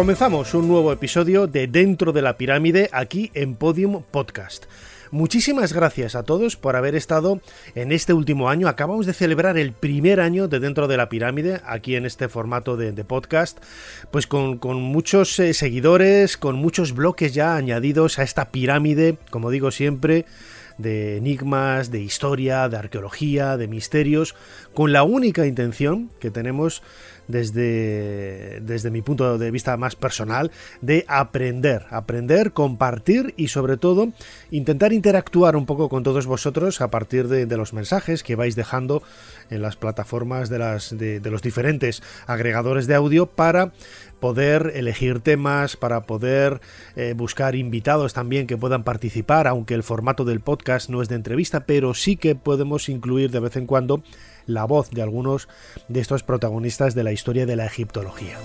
Comenzamos un nuevo episodio de Dentro de la Pirámide aquí en Podium Podcast. Muchísimas gracias a todos por haber estado en este último año. Acabamos de celebrar el primer año de Dentro de la Pirámide, aquí en este formato de, podcast, pues con, muchos eh, seguidores, con muchos bloques ya añadidos a esta pirámide, como digo siempre de enigmas, de historia, de arqueología, de misterios, con la única intención que tenemos desde, desde mi punto de vista más personal, de aprender, aprender, compartir y sobre todo intentar interactuar un poco con todos vosotros a partir de, los mensajes que vais dejando en las plataformas de, las, de, los diferentes agregadores de audio para poder elegir temas, para poder eh, buscar invitados también que puedan participar, aunque el formato del podcast no es de entrevista, pero sí que podemos incluir de vez en cuando la voz de algunos de estos protagonistas de la historia de la egiptología.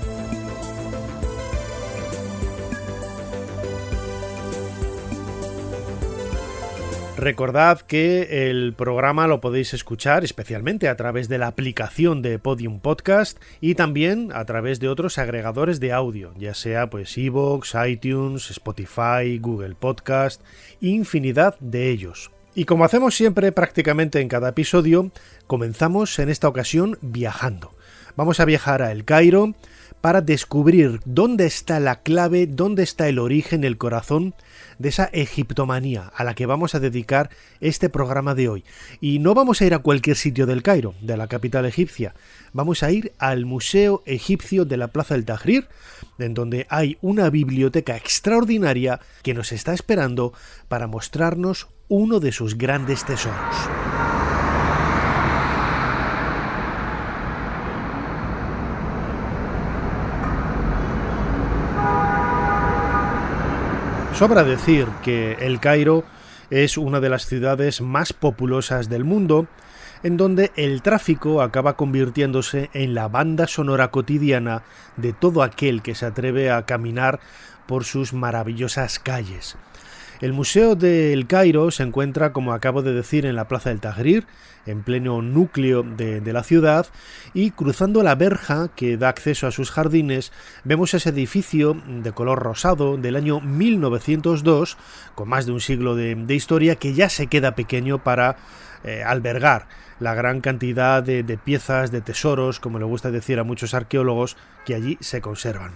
Recordad que el programa lo podéis escuchar especialmente a través de la aplicación de Podium Podcast y también a través de otros agregadores de audio, ya sea pues Evox, iTunes, Spotify, Google Podcast, infinidad de ellos. Y como hacemos siempre prácticamente en cada episodio, comenzamos en esta ocasión viajando. Vamos a viajar a El Cairo para descubrir dónde está la clave, dónde está el origen, el corazón de esa egiptomanía a la que vamos a dedicar este programa de hoy. Y no vamos a ir a cualquier sitio del Cairo, de la capital egipcia, vamos a ir al Museo Egipcio de la Plaza del Tahrir, en donde hay una biblioteca extraordinaria que nos está esperando para mostrarnos uno de sus grandes tesoros. Sobra decir que El Cairo es una de las ciudades más populosas del mundo, en donde el tráfico acaba convirtiéndose en la banda sonora cotidiana de todo aquel que se atreve a caminar por sus maravillosas calles. El Museo del Cairo se encuentra, como acabo de decir, en la Plaza del Tahrir, en pleno núcleo de, la ciudad, y cruzando la verja que da acceso a sus jardines, vemos ese edificio de color rosado del año 1902, con más de un siglo de, historia, que ya se queda pequeño para eh, albergar la gran cantidad de, de piezas, de tesoros, como le gusta decir a muchos arqueólogos, que allí se conservan.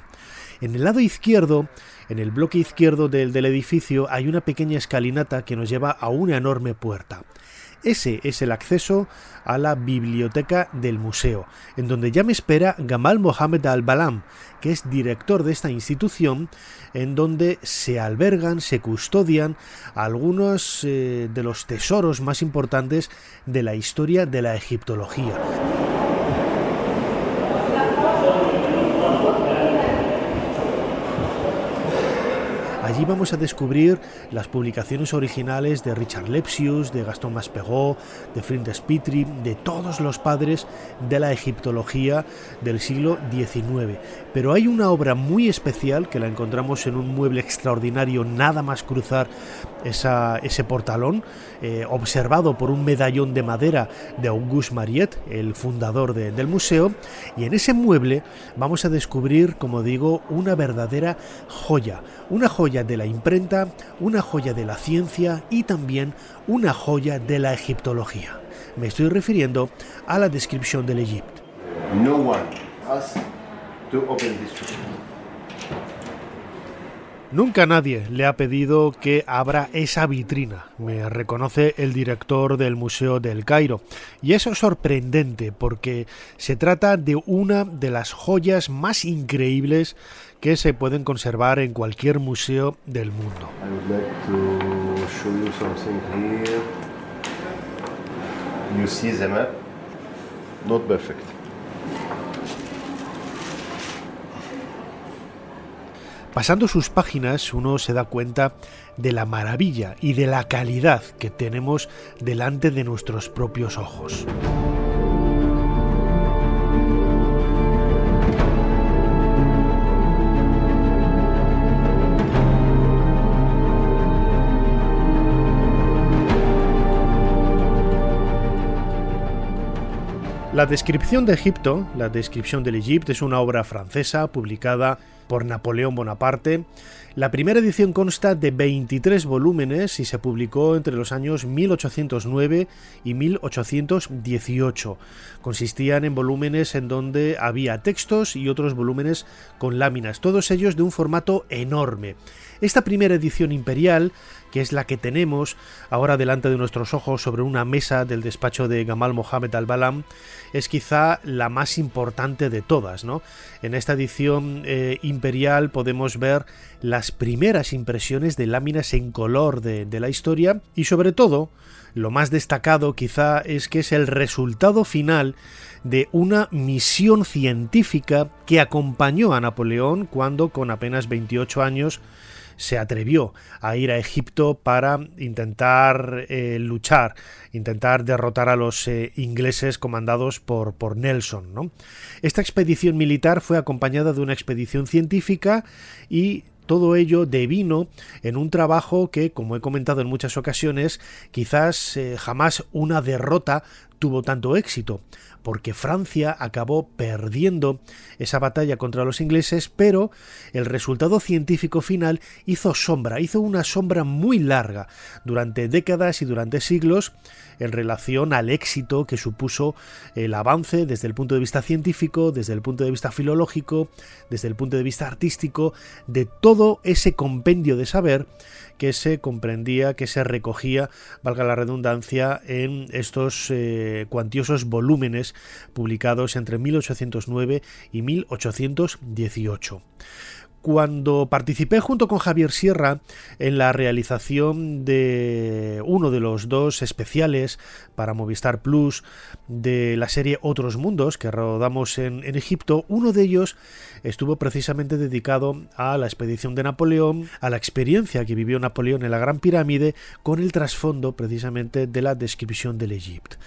En el lado izquierdo en el bloque izquierdo del, edificio hay una pequeña escalinata que nos lleva a una enorme puerta. Ese es el acceso a la biblioteca del museo, en donde ya me espera Gamal Mohamed Al-Balam, que es director de esta institución, en donde se albergan, se custodian algunos eh, de los tesoros más importantes de la historia de la egiptología. Allí vamos a descubrir las publicaciones originales de Richard Lepsius, de Gaston Maspero, de Flinders Petrie, de todos los padres de la egiptología del siglo XIX. Pero hay una obra muy especial que la encontramos en un mueble extraordinario nada más cruzar ese portalón, eh, observado por un medallón de madera de Auguste Mariette, el fundador del museo, y en ese mueble vamos a descubrir, como digo, una verdadera joya, una joya de la imprenta, una joya de la ciencia y también una joya de la egiptología. Me estoy refiriendo a la descripción del Egipto. Nunca nadie le ha pedido que abra esa vitrina, me reconoce el director del Museo del Cairo. Y eso es sorprendente porque se trata de una de las joyas más increíbles que se pueden conservar en cualquier museo del mundo. map? Not perfect. Pasando sus páginas uno se da cuenta de la maravilla y de la calidad que tenemos delante de nuestros propios ojos. La descripción de Egipto, la descripción del Egipto, es una obra francesa publicada por Napoleón Bonaparte. La primera edición consta de 23 volúmenes y se publicó entre los años 1809 y 1818. Consistían en volúmenes en donde había textos y otros volúmenes con láminas, todos ellos de un formato enorme. Esta primera edición imperial, que es la que tenemos ahora delante de nuestros ojos sobre una mesa del despacho de Gamal Mohamed al-Balam, es quizá la más importante de todas. ¿no? En esta edición eh, imperial podemos ver las primeras impresiones de láminas en color de, de la historia y sobre todo lo más destacado quizá es que es el resultado final de una misión científica que acompañó a Napoleón cuando con apenas 28 años se atrevió a ir a Egipto para intentar eh, luchar, intentar derrotar a los eh, ingleses comandados por, por Nelson. Esta expedición militar fue acompañada de una expedición científica y todo ello devino en un trabajo que, como he comentado en muchas ocasiones, quizás eh, jamás una derrota tuvo tanto éxito, porque Francia acabó perdiendo esa batalla contra los ingleses, pero el resultado científico final hizo sombra, hizo una sombra muy larga durante décadas y durante siglos en relación al éxito que supuso el avance desde el punto de vista científico, desde el punto de vista filológico, desde el punto de vista artístico, de todo ese compendio de saber que se comprendía, que se recogía, valga la redundancia, en estos eh, cuantiosos volúmenes publicados entre 1809 y 1818 cuando participé junto con Javier Sierra en la realización de uno de los dos especiales para Movistar Plus de la serie Otros Mundos que rodamos en, Egipto, uno de ellos estuvo precisamente dedicado a la expedición de Napoleón, a la experiencia que vivió Napoleón en la Gran Pirámide, con el trasfondo precisamente de la descripción del Egipto.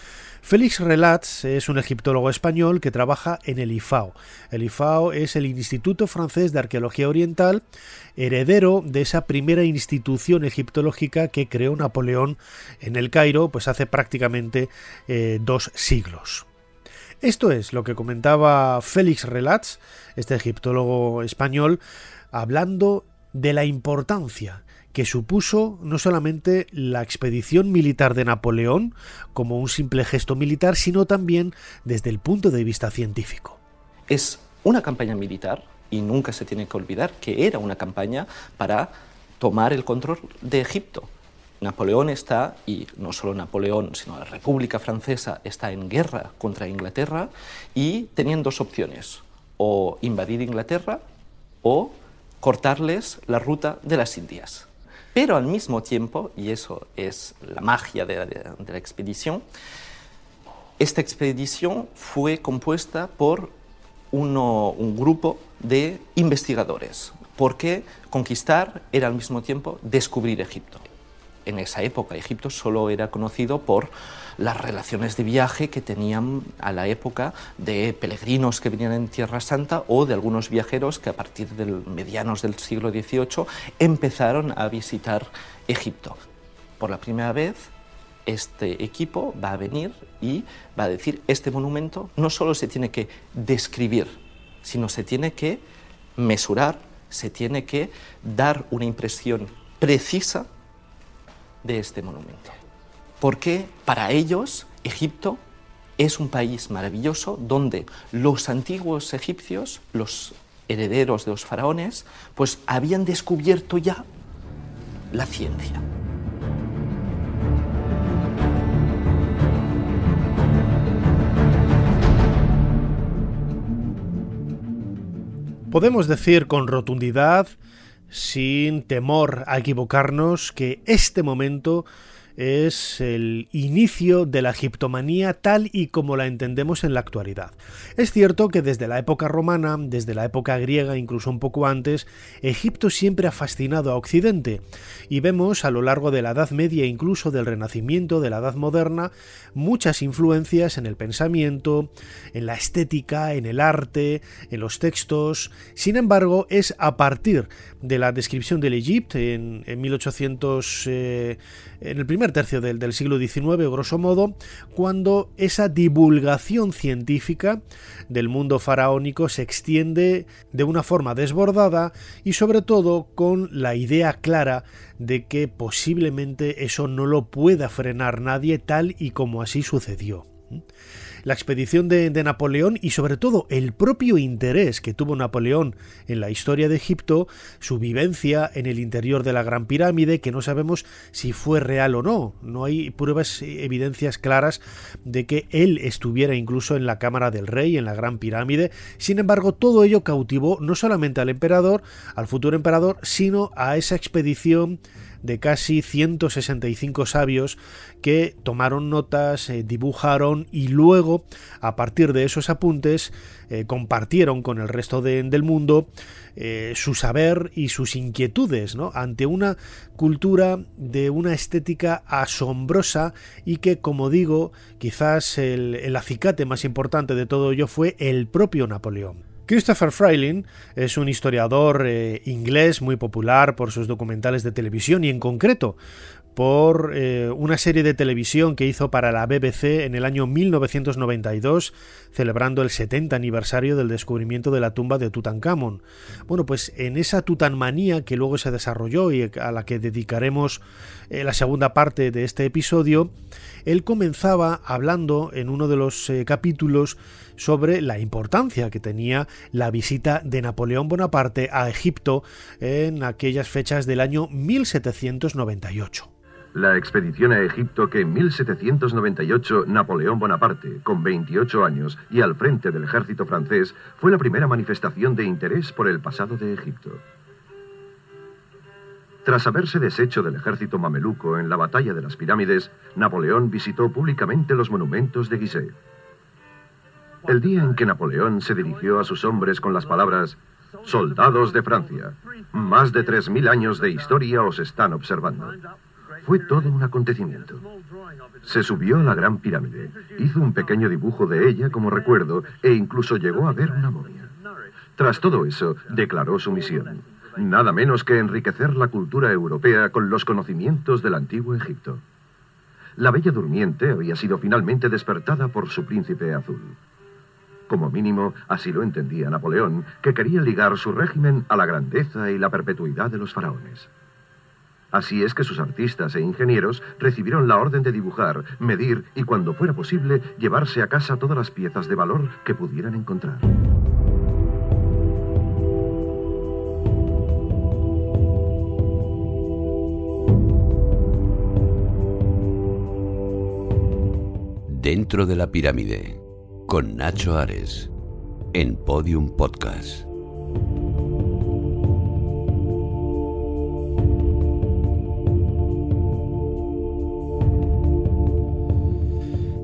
Félix Relats es un egiptólogo español que trabaja en el IFAO. El IFAO es el Instituto Francés de Arqueología Oriental, heredero de esa primera institución egiptológica que creó Napoleón en el Cairo, pues hace prácticamente eh, dos siglos. Esto es lo que comentaba Félix Relats, este egiptólogo español, hablando de la importancia que supuso no solamente la expedición militar de Napoleón como un simple gesto militar, sino también desde el punto de vista científico. Es una campaña militar y nunca se tiene que olvidar que era una campaña para tomar el control de Egipto. Napoleón está, y no solo Napoleón, sino la República Francesa está en guerra contra Inglaterra y tenían dos opciones, o invadir Inglaterra o cortarles la ruta de las Indias. Pero al mismo tiempo, y eso es la magia de la, expedición, esta expedición fue compuesta por un grupo de investigadores, porque conquistar era al mismo tiempo descubrir Egipto en esa época Egipto solo era conocido por las relaciones de viaje que tenían a la época de peregrinos que venían en Tierra Santa o de algunos viajeros que a partir de medianos del siglo XVIII empezaron a visitar Egipto. Por la primera vez, este equipo va a venir y va a decir, este monumento no solo se tiene que describir, sino se tiene que mesurar, se tiene que dar una impresión precisa de este monumento. Porque para ellos Egipto es un país maravilloso donde los antiguos egipcios, los herederos de los faraones, pues habían descubierto ya la ciencia. Podemos decir con rotundidad sin temor a equivocarnos, que este momento es el inicio de la egiptomanía tal y como la entendemos en la actualidad. Es cierto que desde la época romana, desde la época griega, incluso un poco antes, Egipto siempre ha fascinado a Occidente y vemos a lo largo de la Edad Media, incluso del Renacimiento, de la Edad Moderna, muchas influencias en el pensamiento, en la estética, en el arte, en los textos. Sin embargo, es a partir de la descripción del Egipto en, 1800, eh, en el primer tercio del, siglo XIX, grosso modo, cuando esa divulgación científica del mundo faraónico se extiende de una forma desbordada y sobre todo con la idea clara de que posiblemente eso no lo pueda frenar nadie tal y como así sucedió la expedición de, Napoleón y sobre todo el propio interés que tuvo Napoleón en la historia de Egipto, su vivencia en el interior de la Gran Pirámide, que no sabemos si fue real o no. No hay pruebas, evidencias claras de que él estuviera incluso en la Cámara del Rey, en la Gran Pirámide. Sin embargo, todo ello cautivó no solamente al emperador, al futuro emperador, sino a esa expedición de casi 165 sabios que tomaron notas, eh, dibujaron y luego, a partir de esos apuntes, eh, compartieron con el resto del mundo eh, su saber y sus inquietudes ante una cultura de una estética asombrosa y que, como digo, quizás el, el acicate más importante de todo ello fue el propio Napoleón. Christopher Freiling es un historiador eh, inglés muy popular por sus documentales de televisión y en concreto por eh, una serie de televisión que hizo para la BBC en el año 1992, celebrando el 70 aniversario del descubrimiento de la tumba de Tutankamón. Bueno, pues en esa tutanmanía que luego se desarrolló y a la que dedicaremos eh, la segunda parte de este episodio, él comenzaba hablando en uno de los capítulos sobre la importancia que tenía la visita de Napoleón Bonaparte a Egipto en aquellas fechas del año 1798. La expedición a Egipto que en 1798 Napoleón Bonaparte, con 28 años y al frente del ejército francés, fue la primera manifestación de interés por el pasado de Egipto. Tras haberse deshecho del ejército mameluco en la batalla de las pirámides, Napoleón visitó públicamente los monumentos de Gizeh. El día en que Napoleón se dirigió a sus hombres con las palabras Soldados de Francia, más de 3.000 años de historia os están observando. Fue todo un acontecimiento. Se subió a la Gran Pirámide, hizo un pequeño dibujo de ella como recuerdo e incluso llegó a ver una momia. Tras todo eso, declaró su misión, nada menos que enriquecer la cultura europea con los conocimientos del antiguo Egipto. La Bella Durmiente había sido finalmente despertada por su príncipe azul. Como mínimo, así lo entendía Napoleón, que quería ligar su régimen a la grandeza y la perpetuidad de los faraones. Así es que sus artistas e ingenieros recibieron la orden de dibujar, medir y, cuando fuera posible, llevarse a casa todas las piezas de valor que pudieran encontrar. Dentro de la pirámide con Nacho Ares en Podium Podcast.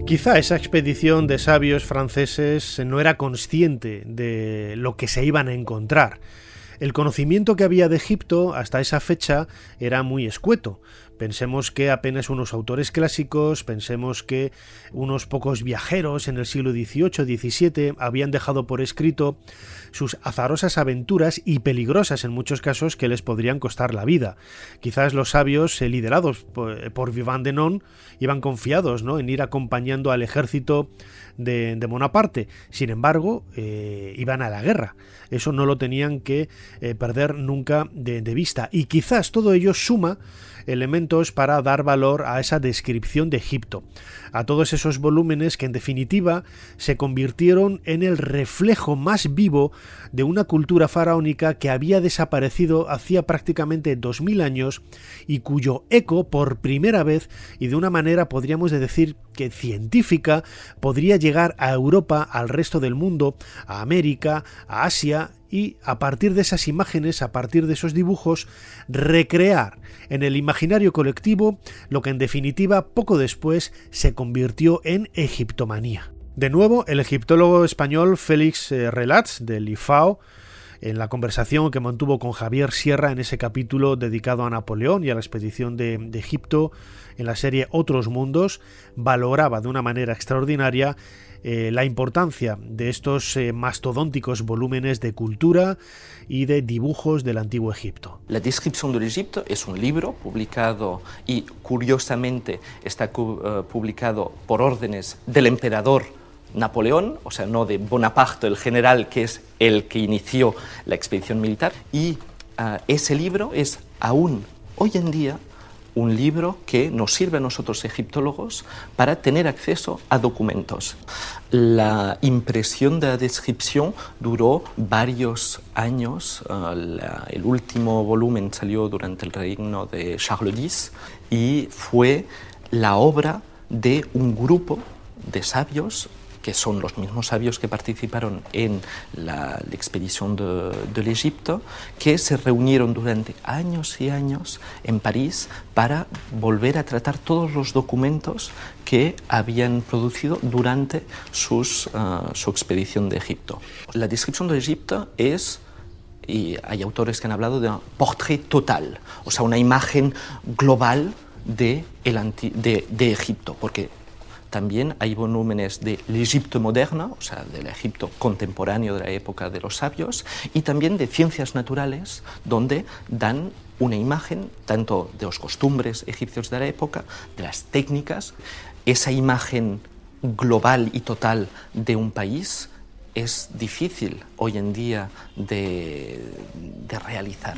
Quizá esa expedición de sabios franceses no era consciente de lo que se iban a encontrar. El conocimiento que había de Egipto hasta esa fecha era muy escueto. Pensemos que apenas unos autores clásicos, pensemos que unos pocos viajeros en el siglo XVIII, XVII habían dejado por escrito sus azarosas aventuras y peligrosas en muchos casos que les podrían costar la vida. Quizás los sabios, eh, liderados por, Vivant Denon, iban confiados ¿no? en ir acompañando al ejército de, Bonaparte. Sin embargo, eh, iban a la guerra. Eso no lo tenían que eh, perder nunca de vista. Y quizás todo ello suma elementos para dar valor a esa descripción de Egipto, a todos esos volúmenes que en definitiva se convirtieron en el reflejo más vivo de una cultura faraónica que había desaparecido hacía prácticamente 2000 años y cuyo eco por primera vez y de una manera podríamos decir que científica podría llegar a Europa, al resto del mundo, a América, a Asia y a partir de esas imágenes, a partir de esos dibujos, recrear en el imaginario colectivo lo que en definitiva poco después se convirtió en egiptomanía. De nuevo, el egiptólogo español Félix eh, Relats, del IFAO, en la conversación que mantuvo con Javier Sierra en ese capítulo dedicado a Napoleón y a la expedición de, Egipto en la serie Otros Mundos, valoraba de una manera extraordinaria eh, la importancia de estos eh, mastodónticos volúmenes de cultura y de dibujos del antiguo Egipto. La descripción del Egipto es un libro publicado y curiosamente está publicado por órdenes del emperador Napoleón, o sea, no de Bonaparte, el general que es el que inició la expedición militar. Y ese libro es aún hoy en día un libro que nos sirve a nosotros egiptólogos para tener acceso a documentos. La impresión de la descripción duró varios años. Uh, el último volumen salió durante el reino de Charles X y fue la obra de un grupo de sabios que son los mismos sabios que participaron en la, expedición del Egipto, que se reunieron durante años y años en París para volver a tratar todos los documentos que habían producido durante ah, su expedición de Egipto. La descripción de Egipto es y hay autores que han hablado de un portrait total, o sea, una imagen global de, el de, de Egipto, porque también hay volúmenes de Egipto moderno, o sea, del Egipto contemporáneo de la época de los sabios, y también de ciencias naturales, donde dan una imagen tanto de los costumbres egipcios de la época, de las técnicas, esa imagen global y total de un país es difícil hoy en día de, de realizar.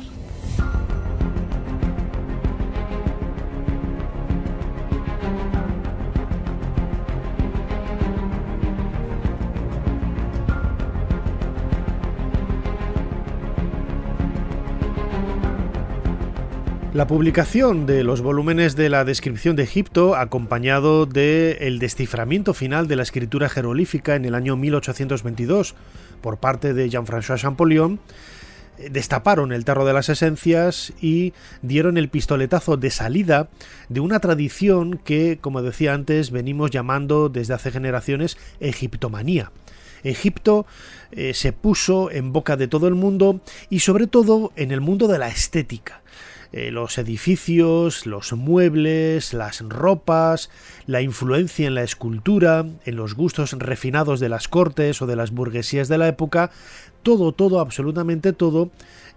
La publicación de los volúmenes de la descripción de Egipto, acompañado del el desciframiento final de la escritura jerolífica en el año 1822 por parte de Jean-François Champollion, eh, destaparon el tarro de las esencias y dieron el pistoletazo de salida de una tradición que, como decía antes, venimos llamando desde hace generaciones egiptomanía. Egipto eh, se puso en boca de todo el mundo y sobre todo en el mundo de la estética. Eh, los edificios, los muebles, las ropas, la influencia en la escultura, en los gustos refinados de las cortes o de las burguesías de la época, todo, todo, absolutamente todo,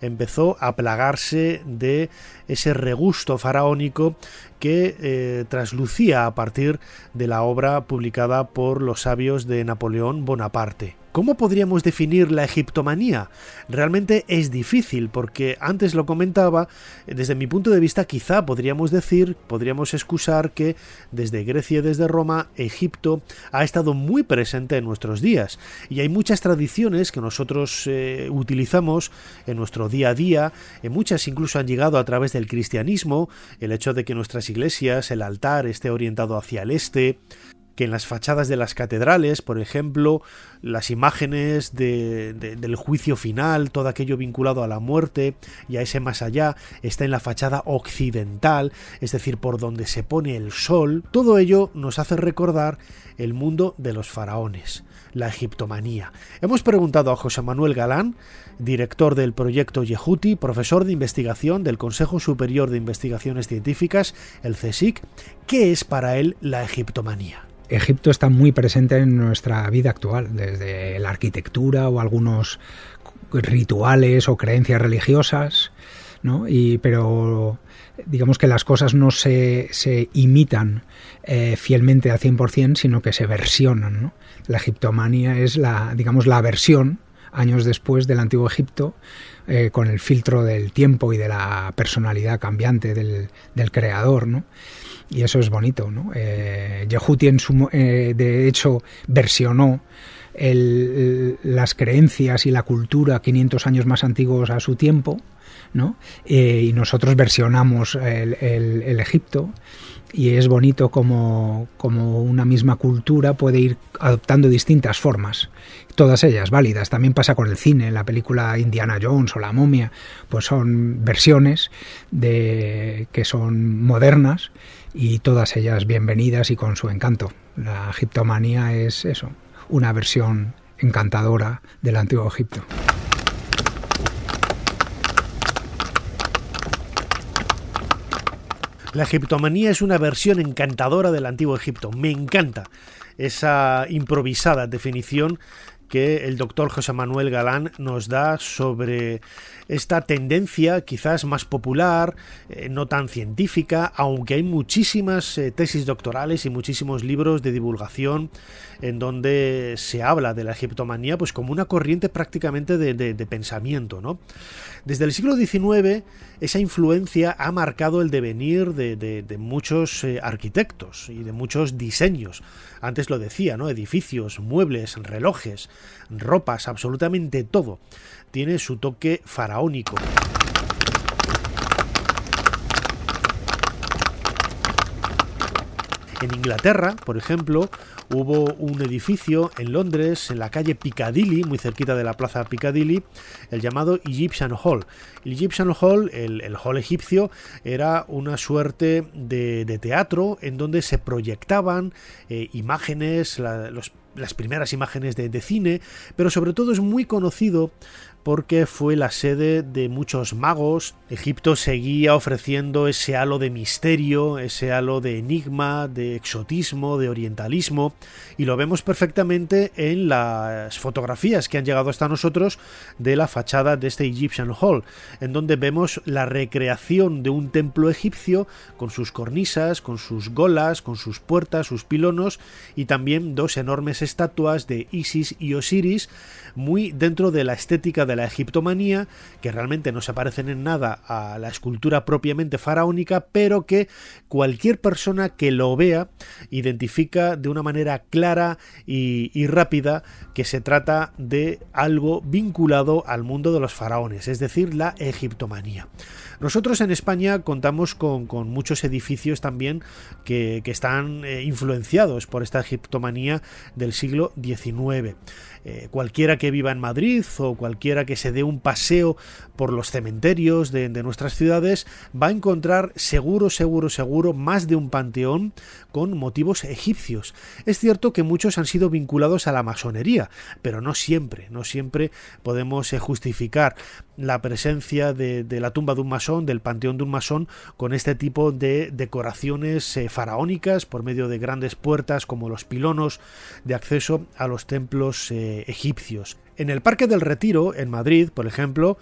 empezó a plagarse de ese regusto faraónico que eh, traslucía a partir de la obra publicada por los sabios de Napoleón Bonaparte. ¿Cómo podríamos definir la egiptomanía? Realmente es difícil porque antes lo comentaba, desde mi punto de vista quizá podríamos decir, podríamos excusar que desde Grecia y desde Roma, Egipto ha estado muy presente en nuestros días y hay muchas tradiciones que nosotros eh, utilizamos en nuestro día a día, en muchas incluso han llegado a través del cristianismo, el hecho de que nuestras iglesias, el altar esté orientado hacia el este, que en las fachadas de las catedrales, por ejemplo, las imágenes del juicio final, todo aquello vinculado a la muerte y a ese más allá, está en la fachada occidental, es decir, por donde se pone el sol, todo ello nos hace recordar el mundo de los faraones, la egiptomanía. Hemos preguntado a José Manuel Galán, director del proyecto Yehuti, profesor de investigación del Consejo Superior de Investigaciones Científicas, el CSIC, qué es para él la egiptomanía. Egipto está muy presente en nuestra vida actual, desde la arquitectura o algunos rituales o creencias religiosas, ¿no? Y, pero digamos que las cosas no se, se imitan eh, fielmente al 100%, sino que se versionan. ¿no? La egiptomanía es la, digamos, la versión, años después del antiguo Egipto, eh, con el filtro del tiempo y de la personalidad cambiante del, creador. y eso es bonito. ¿no? Eh, en su, eh, de hecho, versionó las creencias y la cultura 500 años más antiguos a su tiempo, ¿no? Eh, y nosotros versionamos el, Egipto y es bonito como, una misma cultura puede ir adoptando distintas formas, todas ellas válidas. También pasa con el cine, la película Indiana Jones o La momia, pues son versiones de, que son modernas y todas ellas bienvenidas y con su encanto. La egiptomanía es eso, una versión encantadora del antiguo Egipto. La egiptomanía es una versión encantadora del antiguo Egipto. Me encanta esa improvisada definición que el doctor José Manuel Galán nos da sobre esta tendencia quizás más popular, eh, no tan científica, aunque hay muchísimas eh, tesis doctorales y muchísimos libros de divulgación en donde se habla de la egiptomanía pues como una corriente prácticamente de, pensamiento. ¿no? Desde el siglo XIX esa influencia ha marcado el devenir de, muchos eh, arquitectos y de muchos diseños. Antes lo decía, ¿no? Edificios, muebles, relojes, ropas, absolutamente todo tiene su toque faraónico. En Inglaterra, por ejemplo, hubo un edificio en Londres, en la calle Piccadilly, muy cerquita de la plaza Piccadilly, el llamado Egyptian Hall. El Egyptian Hall, el, hall egipcio, era una suerte de, teatro en donde se proyectaban eh, imágenes, las primeras imágenes de, de, cine, pero sobre todo es muy conocido porque fue la sede de muchos magos. Egipto seguía ofreciendo ese halo de misterio, ese halo de enigma, de exotismo, de orientalismo, y lo vemos perfectamente en las fotografías que han llegado hasta nosotros de la fachada de este Egyptian Hall, en donde vemos la recreación de un templo egipcio con sus cornisas, con sus golas, con sus puertas, sus pilonos y también dos enormes estatuas de Isis y Osiris, muy dentro de la estética de la egiptomanía, que realmente no se parecen en nada a la escultura propiamente faraónica, pero que cualquier persona que lo vea identifica de una manera clara y, rápida que se trata de algo vinculado al mundo de los faraones, es decir, la egiptomanía. Nosotros en España contamos con, muchos edificios también que, están eh, influenciados por esta egiptomanía del siglo XIX. Eh, cualquiera que viva en Madrid o cualquiera que se dé un paseo por los cementerios de, nuestras ciudades va a encontrar seguro, seguro, seguro más de un panteón con motivos egipcios. Es cierto que muchos han sido vinculados a la masonería, pero no siempre, no siempre podemos eh, justificar la presencia de, la tumba de un masón, del panteón de un masón, con este tipo de decoraciones eh, faraónicas por medio de grandes puertas como los pilonos de acceso a los templos egipcios. En el Parque del Retiro, en Madrid, por ejemplo,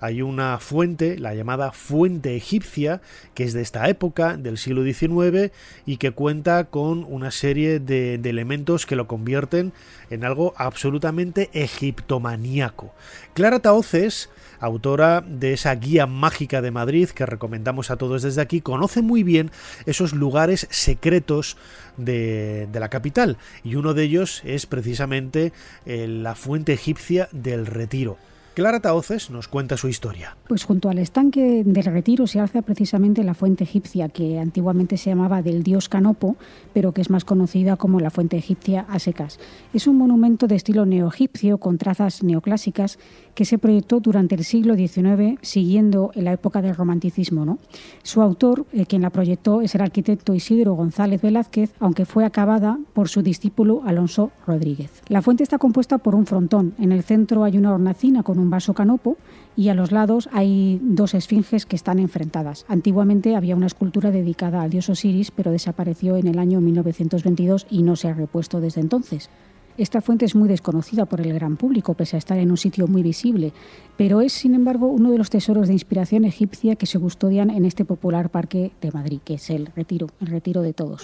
hay una fuente, la llamada fuente egipcia, que es de esta época, del siglo XIX, y que cuenta con una serie de, elementos que lo convierten en algo absolutamente egiptomaníaco. Clara Taoces, autora de esa guía mágica de Madrid que recomendamos a todos desde aquí, conoce muy bien esos lugares secretos de, la capital y uno de ellos es precisamente eh, la fuente egipcia del Retiro. Clara Taoces nos cuenta su historia. Pues junto al estanque del retiro se alza precisamente la fuente egipcia, que antiguamente se llamaba del dios Canopo, pero que es más conocida como la fuente egipcia a secas. Es un monumento de estilo neoegipcio con trazas neoclásicas que se proyectó durante el siglo XIX siguiendo en la época del romanticismo. ¿no? Su autor, eh, quien la proyectó, es el arquitecto Isidro González Velázquez, aunque fue acabada por su discípulo Alonso Rodríguez. La fuente está compuesta por un frontón. En el centro hay una hornacina con un vaso canopo y a los lados hay dos esfinges que están enfrentadas. Antiguamente había una escultura dedicada al dios Osiris, pero desapareció en el año 1922 y no se ha repuesto desde entonces. Esta fuente es muy desconocida por el gran público, pese a estar en un sitio muy visible, pero es, sin embargo, uno de los tesoros de inspiración egipcia que se custodian en este popular parque de Madrid, que es el Retiro, el Retiro de Todos.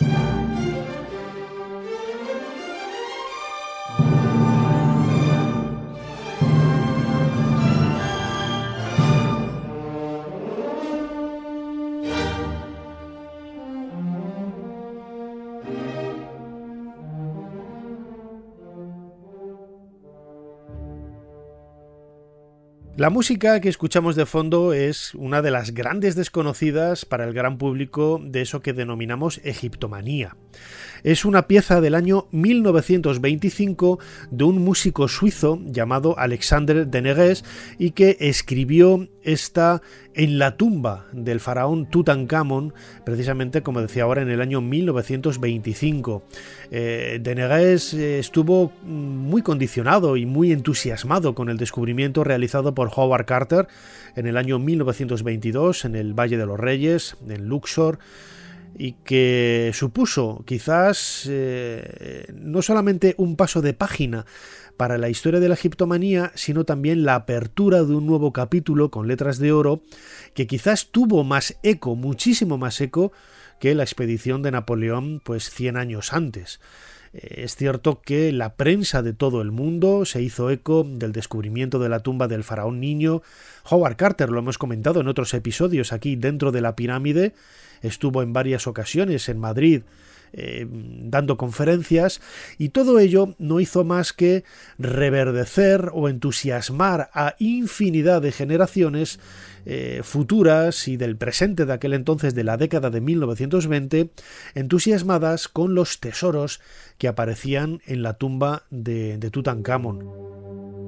La música que escuchamos de fondo es una de las grandes desconocidas para el gran público de eso que denominamos egiptomanía. Es una pieza del año 1925 de un músico suizo llamado Alexander Denegues y que escribió esta en la tumba del faraón Tutankamón, precisamente como decía ahora en el año 1925. Eh, Denegues eh, estuvo muy condicionado y muy entusiasmado con el descubrimiento realizado por Howard Carter en el año 1922 en el Valle de los Reyes, en Luxor y que supuso quizás eh, no solamente un paso de página para la historia de la egiptomanía, sino también la apertura de un nuevo capítulo con letras de oro que quizás tuvo más eco, muchísimo más eco que la expedición de Napoleón pues 100 años antes. Eh, es cierto que la prensa de todo el mundo se hizo eco del descubrimiento de la tumba del faraón niño. Howard Carter, lo hemos comentado en otros episodios aquí dentro de la pirámide, estuvo en varias ocasiones en Madrid eh, dando conferencias y todo ello no hizo más que reverdecer o entusiasmar a infinidad de generaciones eh, futuras y del presente de aquel entonces de la década de 1920 entusiasmadas con los tesoros que aparecían en la tumba de, de Tutankamón.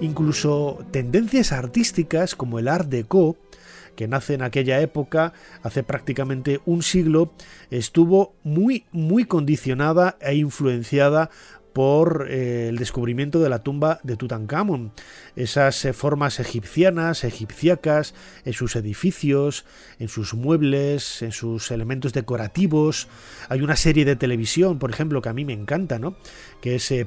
Incluso tendencias artísticas como el Art Deco, que nace en aquella época, hace prácticamente un siglo, estuvo muy, muy condicionada e influenciada por eh, el descubrimiento de la tumba de Tutankamón. Esas eh, formas egipcianas, egipciacas, en sus edificios, en sus muebles, en sus elementos decorativos. Hay una serie de televisión, por ejemplo, que a mí me encanta, ¿no? que es eh,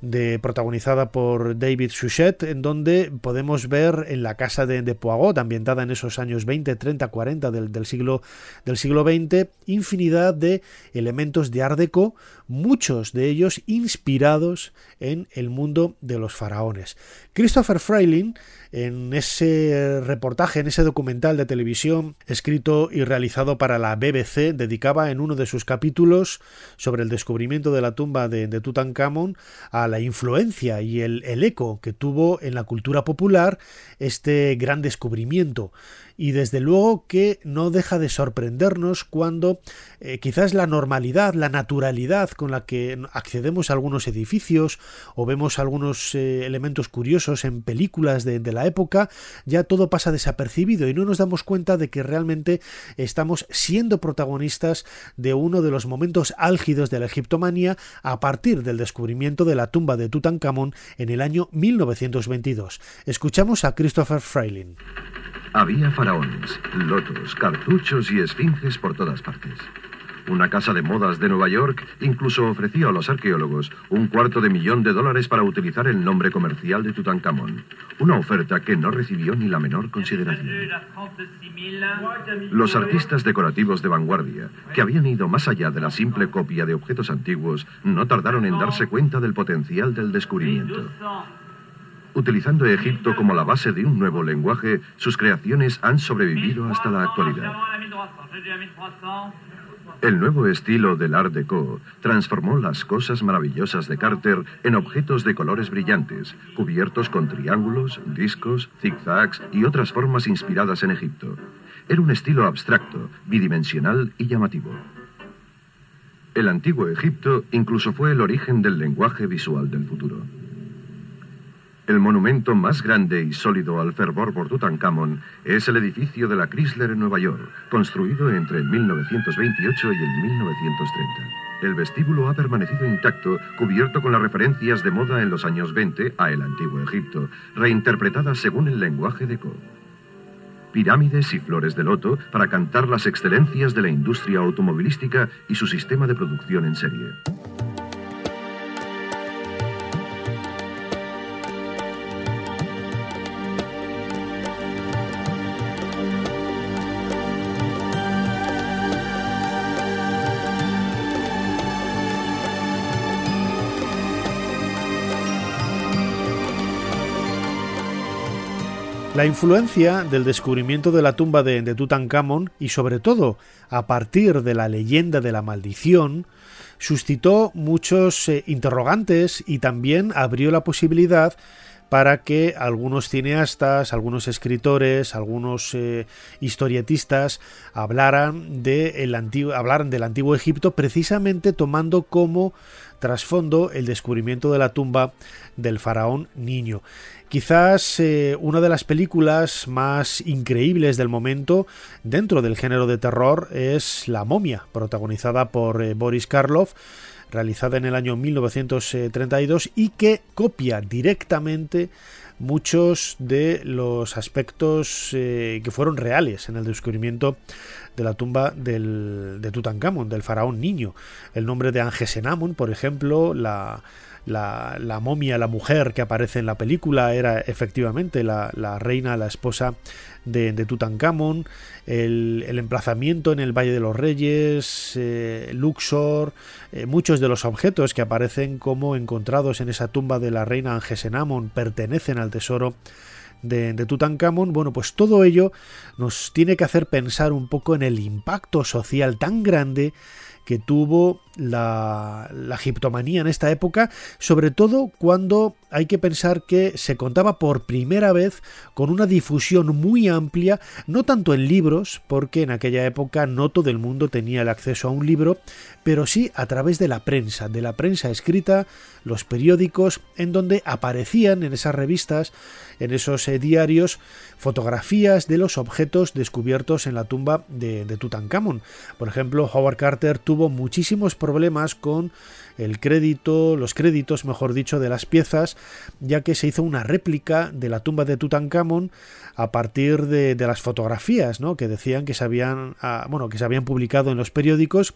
de, protagonizada por David Suchet, en donde podemos ver en la casa de, de ambientada en esos años 20, 30, 40 del, del, siglo, del siglo XX, infinidad de elementos de Art Deco, muchos de ellos inspirados en el mundo de los faraones. Christopher Freiling, en ese reportaje, en ese documental de televisión escrito y realizado para la BBC, dedicaba en uno de sus capítulos sobre el descubrimiento de la tumba de, de Tutankamón la influencia y el, eco que tuvo en la cultura popular este gran descubrimiento y desde luego que no deja de sorprendernos cuando eh, quizás la normalidad, la naturalidad con la que accedemos a algunos edificios o vemos algunos eh, elementos curiosos en películas de, la época, ya todo pasa desapercibido y no nos damos cuenta de que realmente estamos siendo protagonistas de uno de los momentos álgidos de la egiptomanía a partir del descubrimiento de la tumba de Tutankamón en el año 1922. Escuchamos a Christopher Freiling. Había faraones, lotos, cartuchos y esfinges por todas partes. Una casa de modas de Nueva York incluso ofreció a los arqueólogos un cuarto de millón de dólares para utilizar el nombre comercial de Tutankamón, una oferta que no recibió ni la menor consideración. Los artistas decorativos de vanguardia, que habían ido más allá de la simple copia de objetos antiguos, no tardaron en darse cuenta del potencial del descubrimiento. Utilizando Egipto como la base de un nuevo lenguaje, sus creaciones han sobrevivido hasta la actualidad. El nuevo estilo del Art Deco transformó las cosas maravillosas de Carter en objetos de colores brillantes, cubiertos con triángulos, discos, zigzags y otras formas inspiradas en Egipto. Era un estilo abstracto, bidimensional y llamativo. El antiguo Egipto incluso fue el origen del lenguaje visual del futuro. El monumento más grande y sólido al fervor por Tutankamón es el edificio de la Chrysler en Nueva York, construido entre el 1928 y el 1930. El vestíbulo ha permanecido intacto, cubierto con las referencias de moda en los años 20 a el antiguo Egipto, reinterpretadas según el lenguaje de Co. Pirámides y flores de loto para cantar las excelencias de la industria automovilística y su sistema de producción en serie. La influencia del descubrimiento de la tumba de, Tutankamón y sobre todo a partir de la leyenda de la maldición suscitó muchos eh, interrogantes y también abrió la posibilidad para que algunos cineastas, algunos escritores, algunos eh, historietistas hablaran, antiguo, hablaran del antiguo Egipto precisamente tomando como trasfondo el descubrimiento de la tumba del faraón niño. Quizás eh, una de las películas más increíbles del momento dentro del género de terror es La momia, protagonizada por eh, Boris Karloff, realizada en el año 1932 y que copia directamente muchos de los aspectos eh, que fueron reales en el descubrimiento de la tumba del, de Tutankamón, del faraón niño. El nombre de Angesenamon, por ejemplo, la, la, momia, la mujer que aparece en la película, era efectivamente la, reina, la esposa de, de Tutankamón, el, emplazamiento en el Valle de los Reyes, eh, Luxor, eh, muchos de los objetos que aparecen como encontrados en esa tumba de la reina Angesenamon pertenecen al tesoro de, de, Tutankamón, bueno, pues todo ello nos tiene que hacer pensar un poco en el impacto social tan grande que tuvo la, la egiptomanía en esta época, sobre todo cuando hay que pensar que se contaba por primera vez con una difusión muy amplia, no tanto en libros, porque en aquella época no todo el mundo tenía el acceso a un libro, pero sí a través de la prensa, de la prensa escrita, los periódicos, en donde aparecían en esas revistas, en esos eh, diarios, fotografías de los objetos descubiertos en la tumba de, de Tutankamón. Por ejemplo, Howard Carter tuvo muchísimos problemas con el crédito, los créditos, mejor dicho, de las piezas, ya que se hizo una réplica de la tumba de Tutankamón a partir de, las fotografías, ¿no? que decían que se habían, ah, bueno, que se habían publicado en los periódicos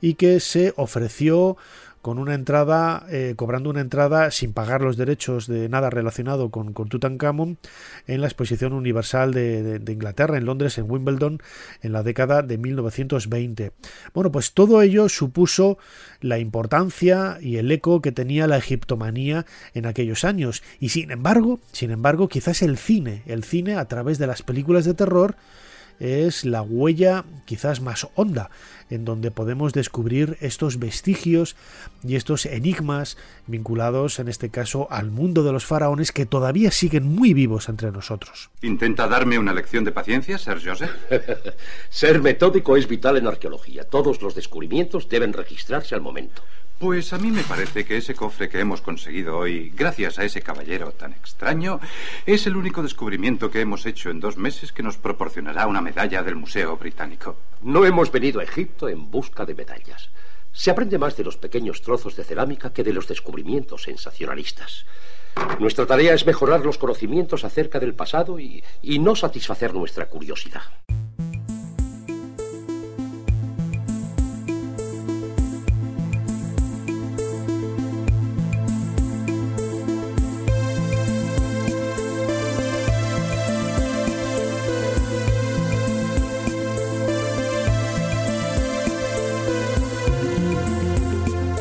y que se ofreció con una entrada, eh, cobrando una entrada sin pagar los derechos de nada relacionado con, con Tutankhamon en la Exposición Universal de, Inglaterra, en Londres, en Wimbledon, en la década de 1920. Bueno, pues todo ello supuso la importancia y el eco que tenía la egiptomanía en aquellos años. Y sin embargo, sin embargo, quizás el cine, el cine a través de las películas de terror, es la huella quizás más honda en donde podemos descubrir estos vestigios y estos enigmas vinculados en este caso al mundo de los faraones que todavía siguen muy vivos entre nosotros. ¿Intenta darme una lección de paciencia, Sir Joseph? Ser metódico es vital en arqueología. Todos los descubrimientos deben registrarse al momento. Pues a mí me parece que ese cofre que hemos conseguido hoy, gracias a ese caballero tan extraño, es el único descubrimiento que hemos hecho en dos meses que nos proporcionará una medalla del Museo Británico. No hemos venido a Egipto en busca de medallas. Se aprende más de los pequeños trozos de cerámica que de los descubrimientos sensacionalistas. Nuestra tarea es mejorar los conocimientos acerca del pasado y, y no satisfacer nuestra curiosidad.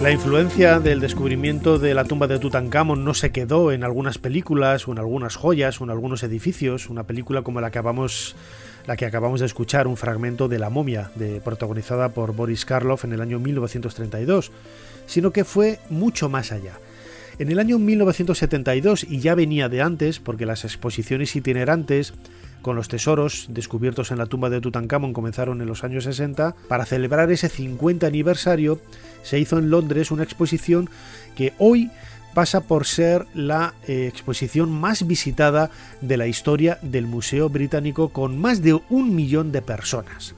La influencia del descubrimiento de la tumba de Tutankamón no se quedó en algunas películas o en algunas joyas o en algunos edificios. Una película como la que acabamos, la que acabamos de escuchar, un fragmento de La momia, de, protagonizada por Boris Karloff en el año 1932, sino que fue mucho más allá. En el año 1972, y ya venía de antes, porque las exposiciones itinerantes con los tesoros descubiertos en la tumba de Tutankamón comenzaron en los años 60, para celebrar ese 50 aniversario se hizo en Londres una exposición que hoy pasa por ser la eh, exposición más visitada de la historia del Museo Británico con más de un millón de personas.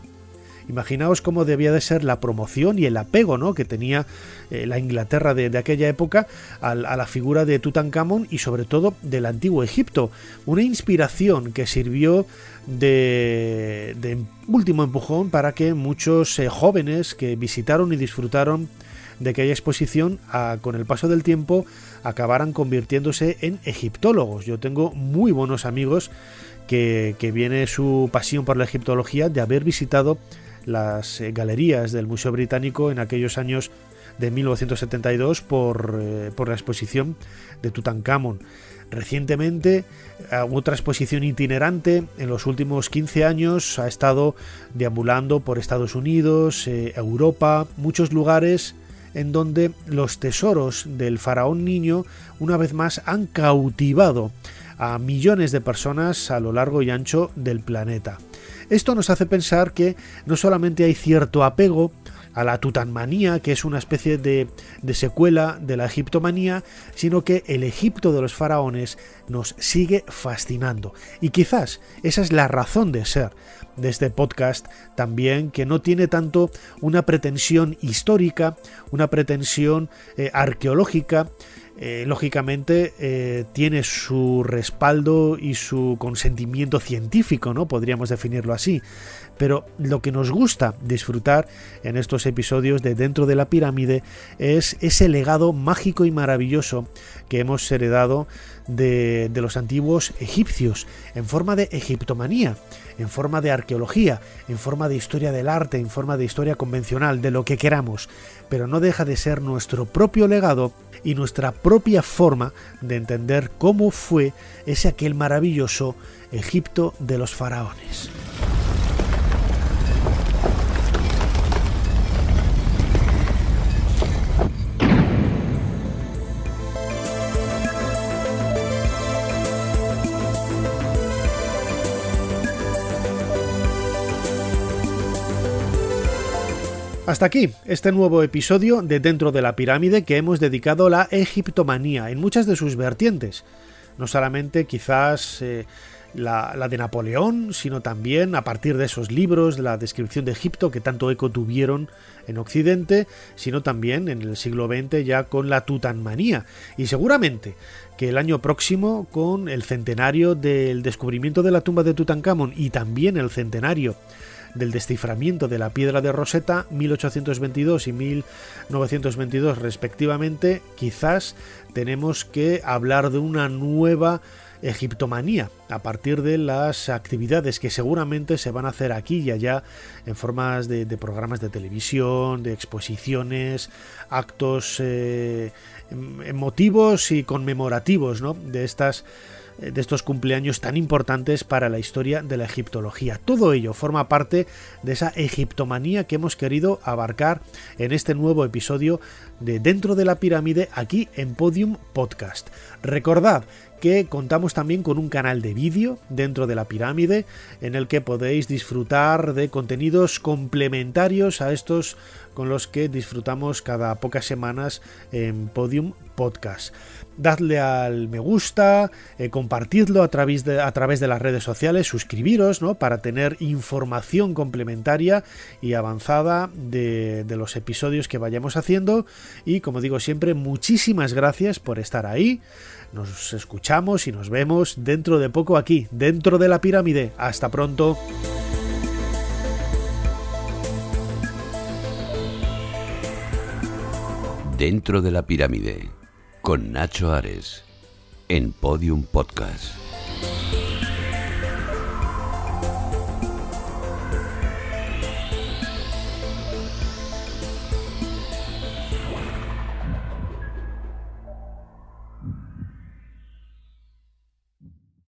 Imaginaos cómo debía de ser la promoción y el apego ¿no? que tenía eh, la Inglaterra de, aquella época a, la figura de Tutankamón y sobre todo del antiguo Egipto. Una inspiración que sirvió de, último empujón para que muchos eh, jóvenes que visitaron y disfrutaron de aquella exposición con el paso del tiempo acabaran convirtiéndose en egiptólogos. Yo tengo muy buenos amigos que, que viene su pasión por la egiptología de haber visitado las eh, galerías del Museo Británico en aquellos años de 1972 por, eh, por la exposición de Tutankamón. Recientemente, otra exposición itinerante en los últimos 15 años ha estado deambulando por Estados Unidos, eh, Europa, muchos lugares en donde los tesoros del faraón niño una vez más han cautivado a millones de personas a lo largo y ancho del planeta. Esto nos hace pensar que no solamente hay cierto apego a la tutanmanía, que es una especie de, secuela de la egiptomanía, sino que el Egipto de los faraones nos sigue fascinando. Y quizás esa es la razón de ser de este podcast también, que no tiene tanto una pretensión histórica, una pretensión eh, arqueológica, eh, lógicamente eh, tiene su respaldo y su consentimiento científico, ¿no? Podríamos definirlo así. Pero lo que nos gusta disfrutar en estos episodios de Dentro de la Pirámide es ese legado mágico y maravilloso que hemos heredado de, los antiguos egipcios en forma de egiptomanía en forma de arqueología, en forma de historia del arte, en forma de historia convencional, de lo que queramos, pero no deja de ser nuestro propio legado y nuestra propia forma de entender cómo fue ese aquel maravilloso Egipto de los faraones. Hasta aquí este nuevo episodio de Dentro de la Pirámide que hemos dedicado a la egiptomanía en muchas de sus vertientes. No solamente quizás eh, la, de Napoleón, sino también a partir de esos libros la descripción de Egipto que tanto eco tuvieron en Occidente, sino también en el siglo XX ya con la tutanmanía. Y seguramente que el año próximo, con el centenario del descubrimiento de la tumba de Tutankamón y también el centenario del desciframiento de la piedra de Rosetta 1822 y 1922 respectivamente, quizás tenemos que hablar de una nueva egiptomanía a partir de las actividades que seguramente se van a hacer aquí y allá en formas de, programas de televisión, de exposiciones, actos eh, emotivos y conmemorativos ¿no? de estas de estos cumpleaños tan importantes para la historia de la egiptología. Todo ello forma parte de esa egiptomanía que hemos querido abarcar en este nuevo episodio de Dentro de la Pirámide aquí en Podium Podcast. Recordad que contamos también con un canal de vídeo dentro de la pirámide en el que podéis disfrutar de contenidos complementarios a estos con los que disfrutamos cada pocas semanas en Podium Podcast dadle al me gusta, eh, compartidlo a través, de, a través de las redes sociales, suscribiros ¿no? para tener información complementaria y avanzada de, de los episodios que vayamos haciendo. Y como digo siempre, muchísimas gracias por estar ahí. Nos escuchamos y nos vemos dentro de poco aquí, dentro de la pirámide. Hasta pronto. Dentro de la pirámide con Nacho Ares en Podium Podcast.